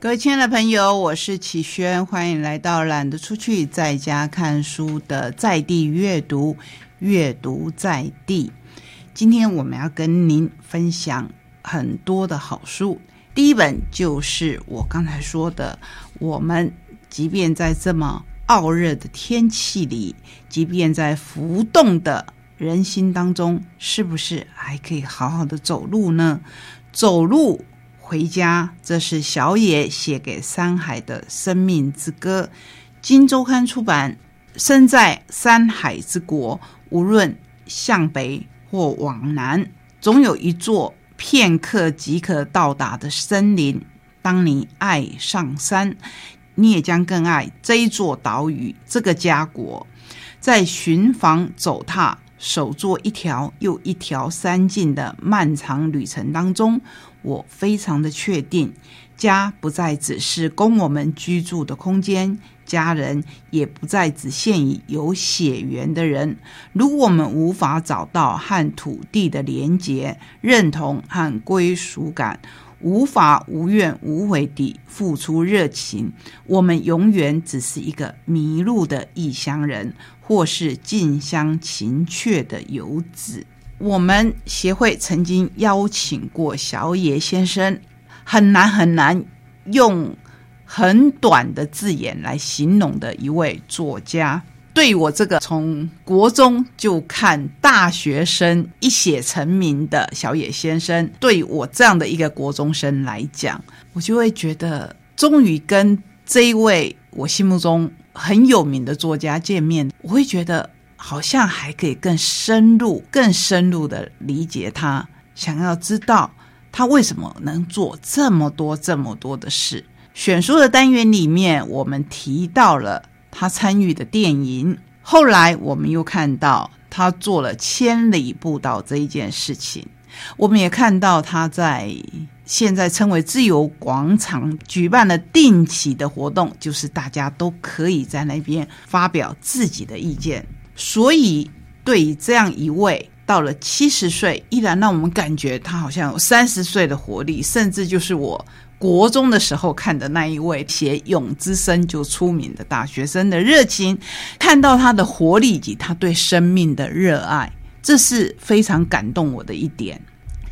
各位亲爱的朋友，我是启轩，欢迎来到懒得出去在家看书的在地阅读，阅读在地。今天我们要跟您分享很多的好书，第一本就是我刚才说的，我们即便在这么傲热的天气里，即便在浮动的人心当中，是不是还可以好好的走路呢？走路。回家，这是小野写给山海的生命之歌。金周刊出版。身在山海之国，无论向北或往南，总有一座片刻即可到达的森林。当你爱上山，你也将更爱这一座岛屿，这个家国。在寻访、走踏、守作一条又一条山径的漫长旅程当中。我非常的确定，家不再只是供我们居住的空间，家人也不再只限于有血缘的人。如果我们无法找到和土地的连结、认同和归属感，无法无怨无悔地付出热情，我们永远只是一个迷路的异乡人，或是近乡情怯的游子。我们协会曾经邀请过小野先生，很难很难用很短的字眼来形容的一位作家。对我这个从国中就看大学生一写成名的小野先生，对我这样的一个国中生来讲，我就会觉得终于跟这一位我心目中很有名的作家见面，我会觉得。好像还可以更深入、更深入的理解他，想要知道他为什么能做这么多、这么多的事。选书的单元里面，我们提到了他参与的电影，后来我们又看到他做了千里步道这一件事情，我们也看到他在现在称为自由广场举办了定期的活动，就是大家都可以在那边发表自己的意见。所以，对于这样一位到了七十岁依然让我们感觉他好像有三十岁的活力，甚至就是我国中的时候看的那一位写《勇之声》就出名的大学生的热情，看到他的活力以及他对生命的热爱，这是非常感动我的一点。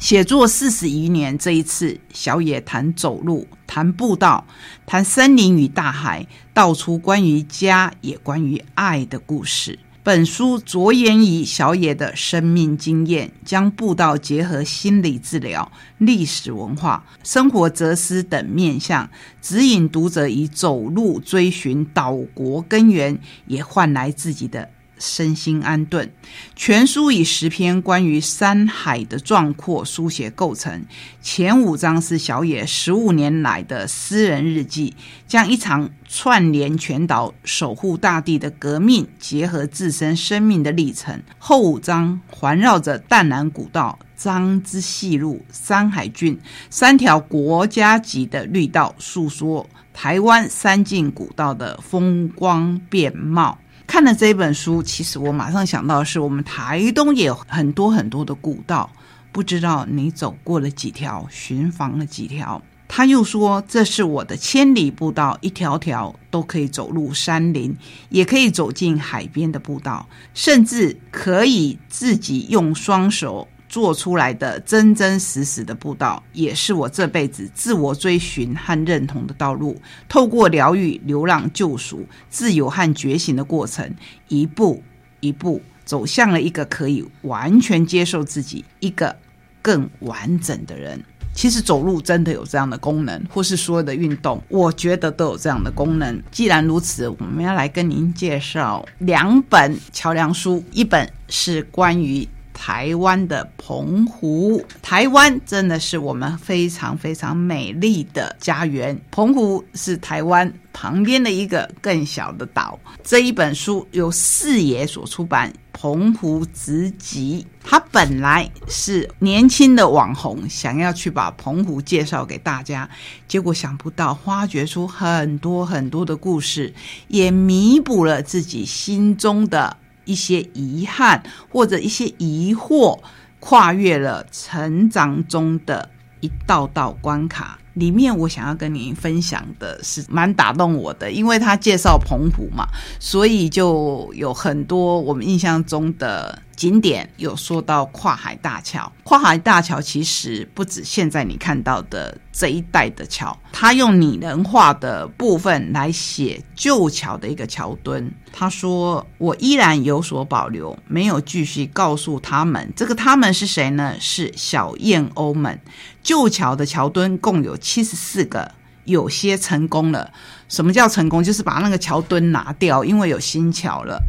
写作四十余年，这一次小野谈走路，谈步道，谈森林与大海，道出关于家也关于爱的故事。本书着眼于小野的生命经验，将步道结合心理治疗、历史文化、生活哲思等面向，指引读者以走路追寻岛国根源，也换来自己的。身心安顿。全书以十篇关于山海的壮阔书写构成。前五章是小野十五年来的私人日记，将一场串联全岛、守护大地的革命结合自身生命的历程。后五章环绕着淡南古道、张之细路、山海郡三条国家级的绿道，诉说台湾三进古道的风光变貌。看了这本书，其实我马上想到的是，我们台东也有很多很多的古道，不知道你走过了几条，寻访了几条。他又说，这是我的千里步道，一条条都可以走入山林，也可以走进海边的步道，甚至可以自己用双手。做出来的真真实实的步道，也是我这辈子自我追寻和认同的道路。透过疗愈、流浪、救赎、自由和觉醒的过程，一步一步走向了一个可以完全接受自己、一个更完整的人。其实走路真的有这样的功能，或是所有的运动，我觉得都有这样的功能。既然如此，我们要来跟您介绍两本桥梁书，一本是关于。台湾的澎湖，台湾真的是我们非常非常美丽的家园。澎湖是台湾旁边的一个更小的岛。这一本书由四爷所出版，《澎湖直集》。他本来是年轻的网红，想要去把澎湖介绍给大家，结果想不到发掘出很多很多的故事，也弥补了自己心中的。一些遗憾或者一些疑惑，跨越了成长中的一道道关卡。里面我想要跟您分享的是蛮打动我的，因为他介绍澎湖嘛，所以就有很多我们印象中的。景点有说到跨海大桥，跨海大桥其实不止现在你看到的这一代的桥，他用拟人化的部分来写旧桥的一个桥墩。他说：“我依然有所保留，没有继续告诉他们。这个他们是谁呢？是小燕鸥们。旧桥的桥墩共有七十四个，有些成功了。什么叫成功？就是把那个桥墩拿掉，因为有新桥了。”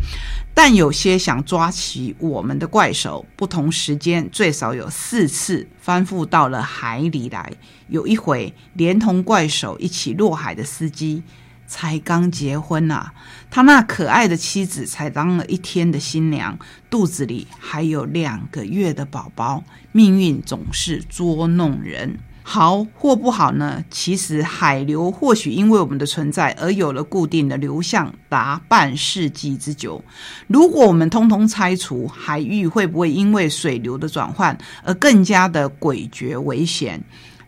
但有些想抓起我们的怪手，不同时间最少有四次翻覆到了海里来。有一回，连同怪手一起落海的司机才刚结婚呐，他那可爱的妻子才当了一天的新娘，肚子里还有两个月的宝宝。命运总是捉弄人。好或不好呢？其实海流或许因为我们的存在而有了固定的流向，达半世纪之久。如果我们通通拆除，海域会不会因为水流的转换而更加的诡谲危险？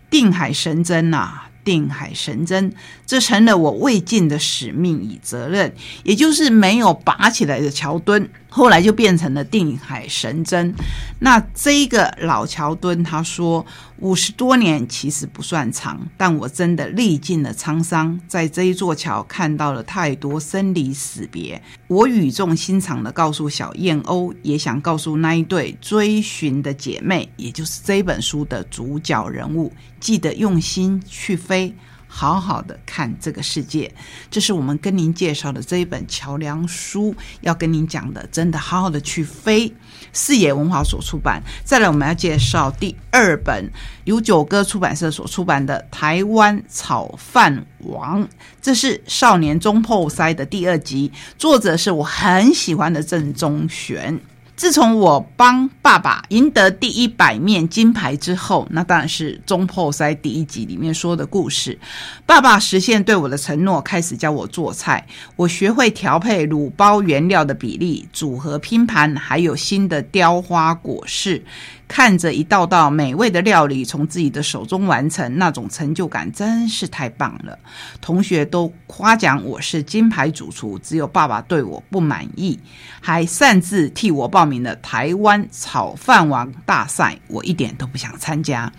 定海神针呐！定海神针，这成了我未尽的使命与责任，也就是没有拔起来的桥墩，后来就变成了定海神针。那这个老桥墩，他说五十多年其实不算长，但我真的历尽了沧桑，在这一座桥看到了太多生离死别。我语重心长的告诉小燕鸥，也想告诉那一对追寻的姐妹，也就是这本书的主角人物，记得用心去飞。好好的看这个世界，这是我们跟您介绍的这一本桥梁书，要跟您讲的，真的好好的去飞。视野文化所出版。再来，我们要介绍第二本，由九歌出版社所出版的《台湾炒饭王》，这是少年中破塞的第二集，作者是我很喜欢的郑中玄。自从我帮爸爸赢得第一百面金牌之后，那当然是中破塞第一集里面说的故事。爸爸实现对我的承诺，开始教我做菜，我学会调配卤包原料的比例、组合拼盘，还有新的雕花果饰。看着一道道美味的料理从自己的手中完成，那种成就感真是太棒了。同学都夸奖我是金牌主厨，只有爸爸对我不满意，还擅自替我报名了台湾炒饭王大赛。我一点都不想参加。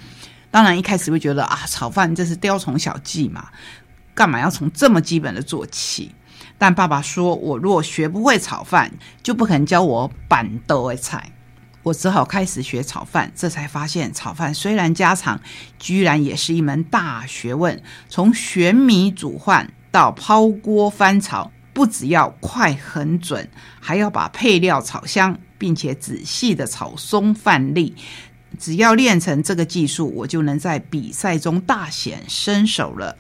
当然一开始会觉得啊，炒饭这是雕虫小技嘛，干嘛要从这么基本的做起？但爸爸说我若学不会炒饭，就不肯教我板豆的菜。我只好开始学炒饭，这才发现炒饭虽然家常，居然也是一门大学问。从选米煮饭到抛锅翻炒，不只要快很准，还要把配料炒香，并且仔细的炒松饭粒。只要练成这个技术，我就能在比赛中大显身手了。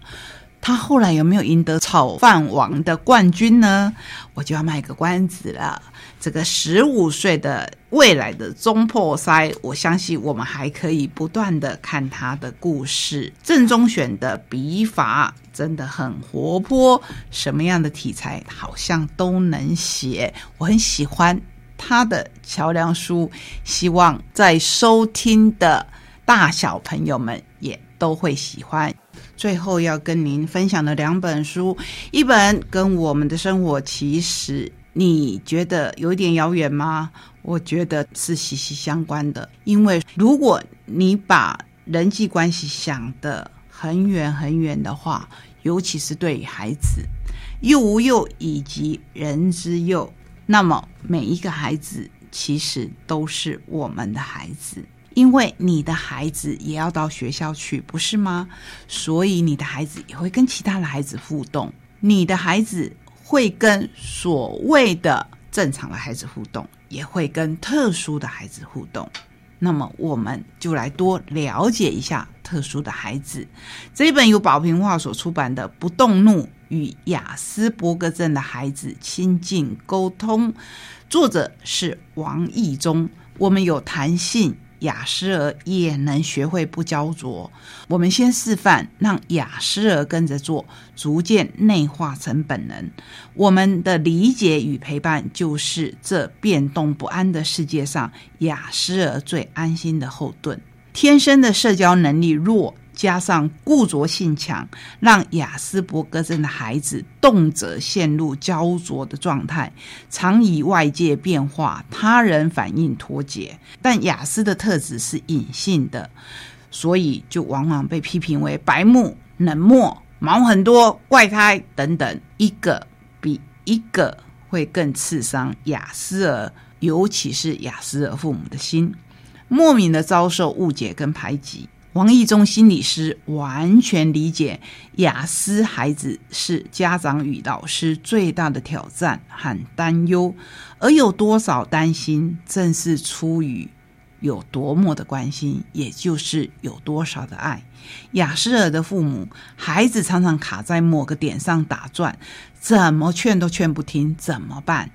他后来有没有赢得炒饭王的冠军呢？我就要卖个关子了。这个十五岁的未来的中破塞，我相信我们还可以不断的看他的故事。正中选的笔法真的很活泼，什么样的题材好像都能写。我很喜欢他的桥梁书，希望在收听的大小朋友们都会喜欢。最后要跟您分享的两本书，一本跟我们的生活其实你觉得有点遥远吗？我觉得是息息相关的，因为如果你把人际关系想得很远很远的话，尤其是对孩子，幼无幼以及人之幼，那么每一个孩子其实都是我们的孩子。因为你的孩子也要到学校去，不是吗？所以你的孩子也会跟其他的孩子互动，你的孩子会跟所谓的正常的孩子互动，也会跟特殊的孩子互动。那么，我们就来多了解一下特殊的孩子。这一本由宝平话所出版的《不动怒与雅斯伯格症的孩子亲近沟通》，作者是王义忠。我们有弹性。雅思儿也能学会不焦灼。我们先示范，让雅思儿跟着做，逐渐内化成本能。我们的理解与陪伴，就是这变动不安的世界上雅思儿最安心的后盾。天生的社交能力弱。加上固着性强，让雅斯伯格症的孩子动辄陷入焦灼的状态，常与外界变化、他人反应脱节。但雅思的特质是隐性的，所以就往往被批评为白目、冷漠、毛很多、怪胎等等，一个比一个会更刺伤雅思儿，尤其是雅思儿父母的心。莫名的遭受误解跟排挤，王义忠心理师完全理解雅思孩子是家长与老师最大的挑战和担忧，而有多少担心，正是出于有多么的关心，也就是有多少的爱。雅思尔的父母，孩子常常卡在某个点上打转，怎么劝都劝不听，怎么办？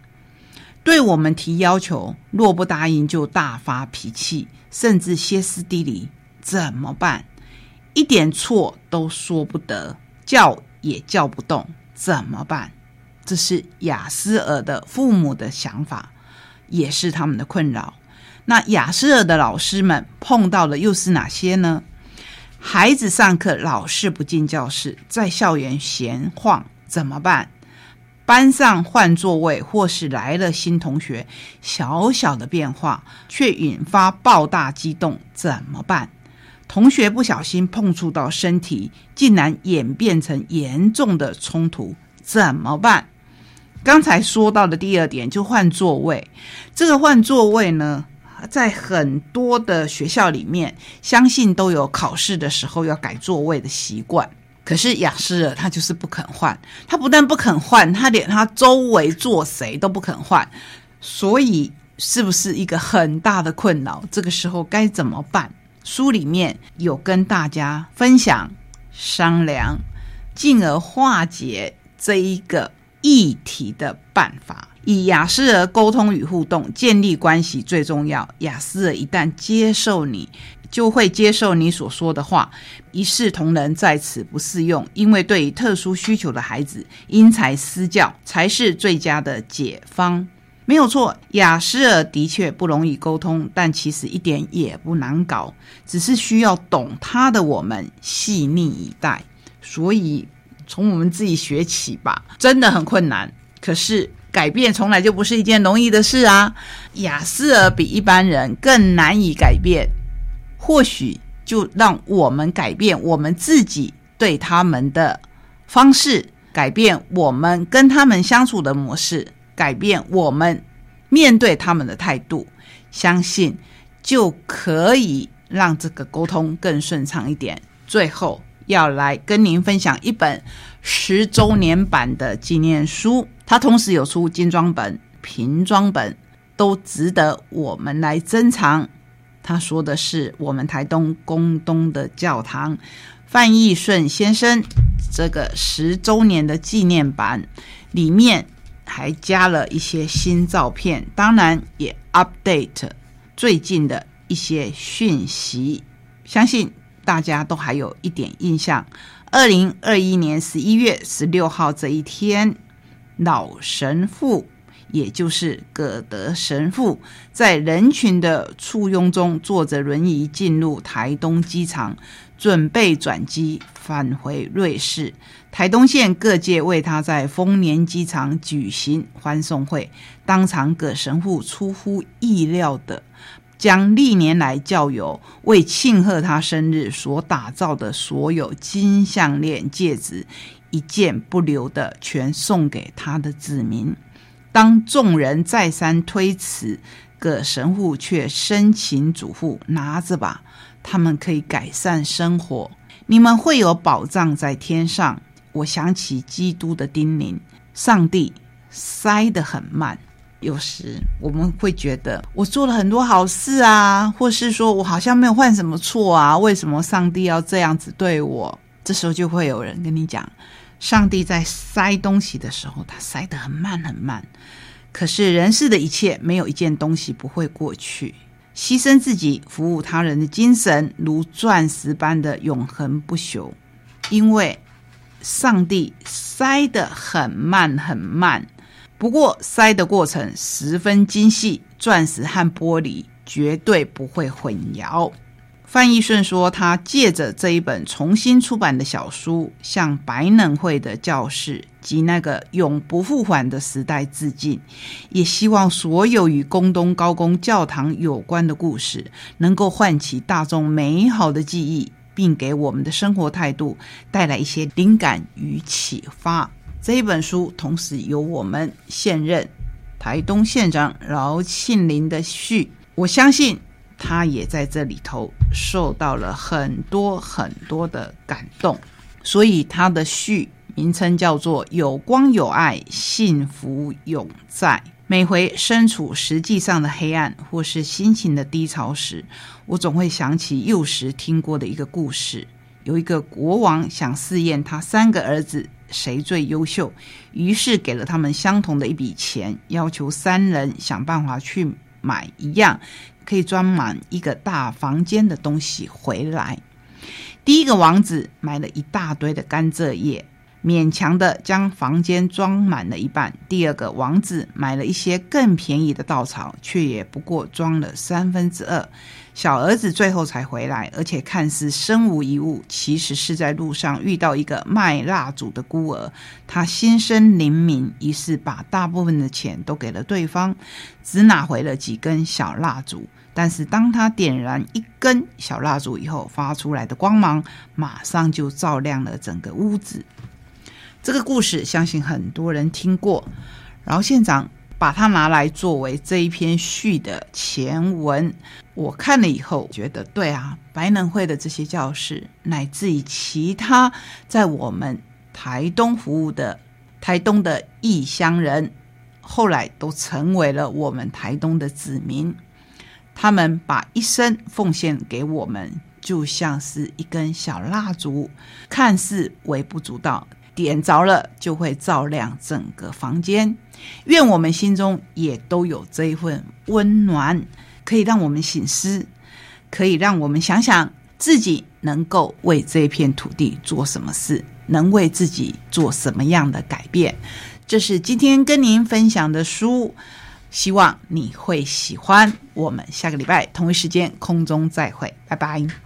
对我们提要求，若不答应就大发脾气，甚至歇斯底里，怎么办？一点错都说不得，叫也叫不动，怎么办？这是雅思尔的父母的想法，也是他们的困扰。那雅思尔的老师们碰到的又是哪些呢？孩子上课老是不进教室，在校园闲晃，怎么办？班上换座位，或是来了新同学，小小的变化却引发爆大激动，怎么办？同学不小心碰触到身体，竟然演变成严重的冲突，怎么办？刚才说到的第二点，就换座位。这个换座位呢，在很多的学校里面，相信都有考试的时候要改座位的习惯。可是雅思尔他就是不肯换，他不但不肯换，他连他周围坐谁都不肯换，所以是不是一个很大的困扰？这个时候该怎么办？书里面有跟大家分享商量，进而化解这一个议题的办法。以雅思儿沟通与互动，建立关系最重要。雅思儿一旦接受你。就会接受你所说的话，一视同仁在此不适用，因为对于特殊需求的孩子，因材施教才是最佳的解方。没有错，雅思尔的确不容易沟通，但其实一点也不难搞，只是需要懂他的我们细腻以待。所以从我们自己学起吧，真的很困难。可是改变从来就不是一件容易的事啊！雅思尔比一般人更难以改变。或许就让我们改变我们自己对他们的方式，改变我们跟他们相处的模式，改变我们面对他们的态度，相信就可以让这个沟通更顺畅一点。最后要来跟您分享一本十周年版的纪念书，它同时有出精装本、瓶装本，都值得我们来珍藏。他说的是我们台东宫东的教堂，范义顺先生这个十周年的纪念版里面还加了一些新照片，当然也 update 最近的一些讯息，相信大家都还有一点印象。二零二一年十一月十六号这一天，老神父。也就是葛德神父在人群的簇拥中坐着轮椅进入台东机场，准备转机返回瑞士。台东县各界为他在丰年机场举行欢送会，当场葛神父出乎意料的将历年来教友为庆贺他生日所打造的所有金项链、戒指，一件不留的全送给他的子民。当众人再三推辞，葛神父却深情嘱咐：“拿着吧，他们可以改善生活，你们会有保障在天上。”我想起基督的叮咛：“上帝塞得很慢。”有时我们会觉得我做了很多好事啊，或是说我好像没有犯什么错啊，为什么上帝要这样子对我？这时候就会有人跟你讲。上帝在塞东西的时候，他塞得很慢很慢。可是人世的一切，没有一件东西不会过去。牺牲自己服务他人的精神，如钻石般的永恒不朽。因为上帝塞得很慢很慢，不过塞的过程十分精细，钻石和玻璃绝对不会混淆。范义顺说，他借着这一本重新出版的小书，向白冷会的教士及那个永不复还的时代致敬，也希望所有与宫东高公教堂有关的故事，能够唤起大众美好的记忆，并给我们的生活态度带来一些灵感与启发。这一本书同时由我们现任台东县长饶庆林的序，我相信。他也在这里头受到了很多很多的感动，所以他的序名称叫做“有光有爱，幸福永在”。每回身处实际上的黑暗或是心情的低潮时，我总会想起幼时听过的一个故事：有一个国王想试验他三个儿子谁最优秀，于是给了他们相同的一笔钱，要求三人想办法去买一样。可以装满一个大房间的东西回来。第一个王子买了一大堆的甘蔗叶，勉强的将房间装满了一半。第二个王子买了一些更便宜的稻草，却也不过装了三分之二。小儿子最后才回来，而且看似身无一物，其实是在路上遇到一个卖蜡烛的孤儿。他心生灵敏，于是把大部分的钱都给了对方，只拿回了几根小蜡烛。但是当他点燃一根小蜡烛以后，发出来的光芒马上就照亮了整个屋子。这个故事相信很多人听过，然后县长。把它拿来作为这一篇序的前文，我看了以后觉得，对啊，白能会的这些教师，乃至于其他在我们台东服务的台东的异乡人，后来都成为了我们台东的子民。他们把一生奉献给我们，就像是一根小蜡烛，看似微不足道。点着了，就会照亮整个房间。愿我们心中也都有这一份温暖，可以让我们醒思，可以让我们想想自己能够为这片土地做什么事，能为自己做什么样的改变。这是今天跟您分享的书，希望你会喜欢。我们下个礼拜同一时间空中再会，拜拜。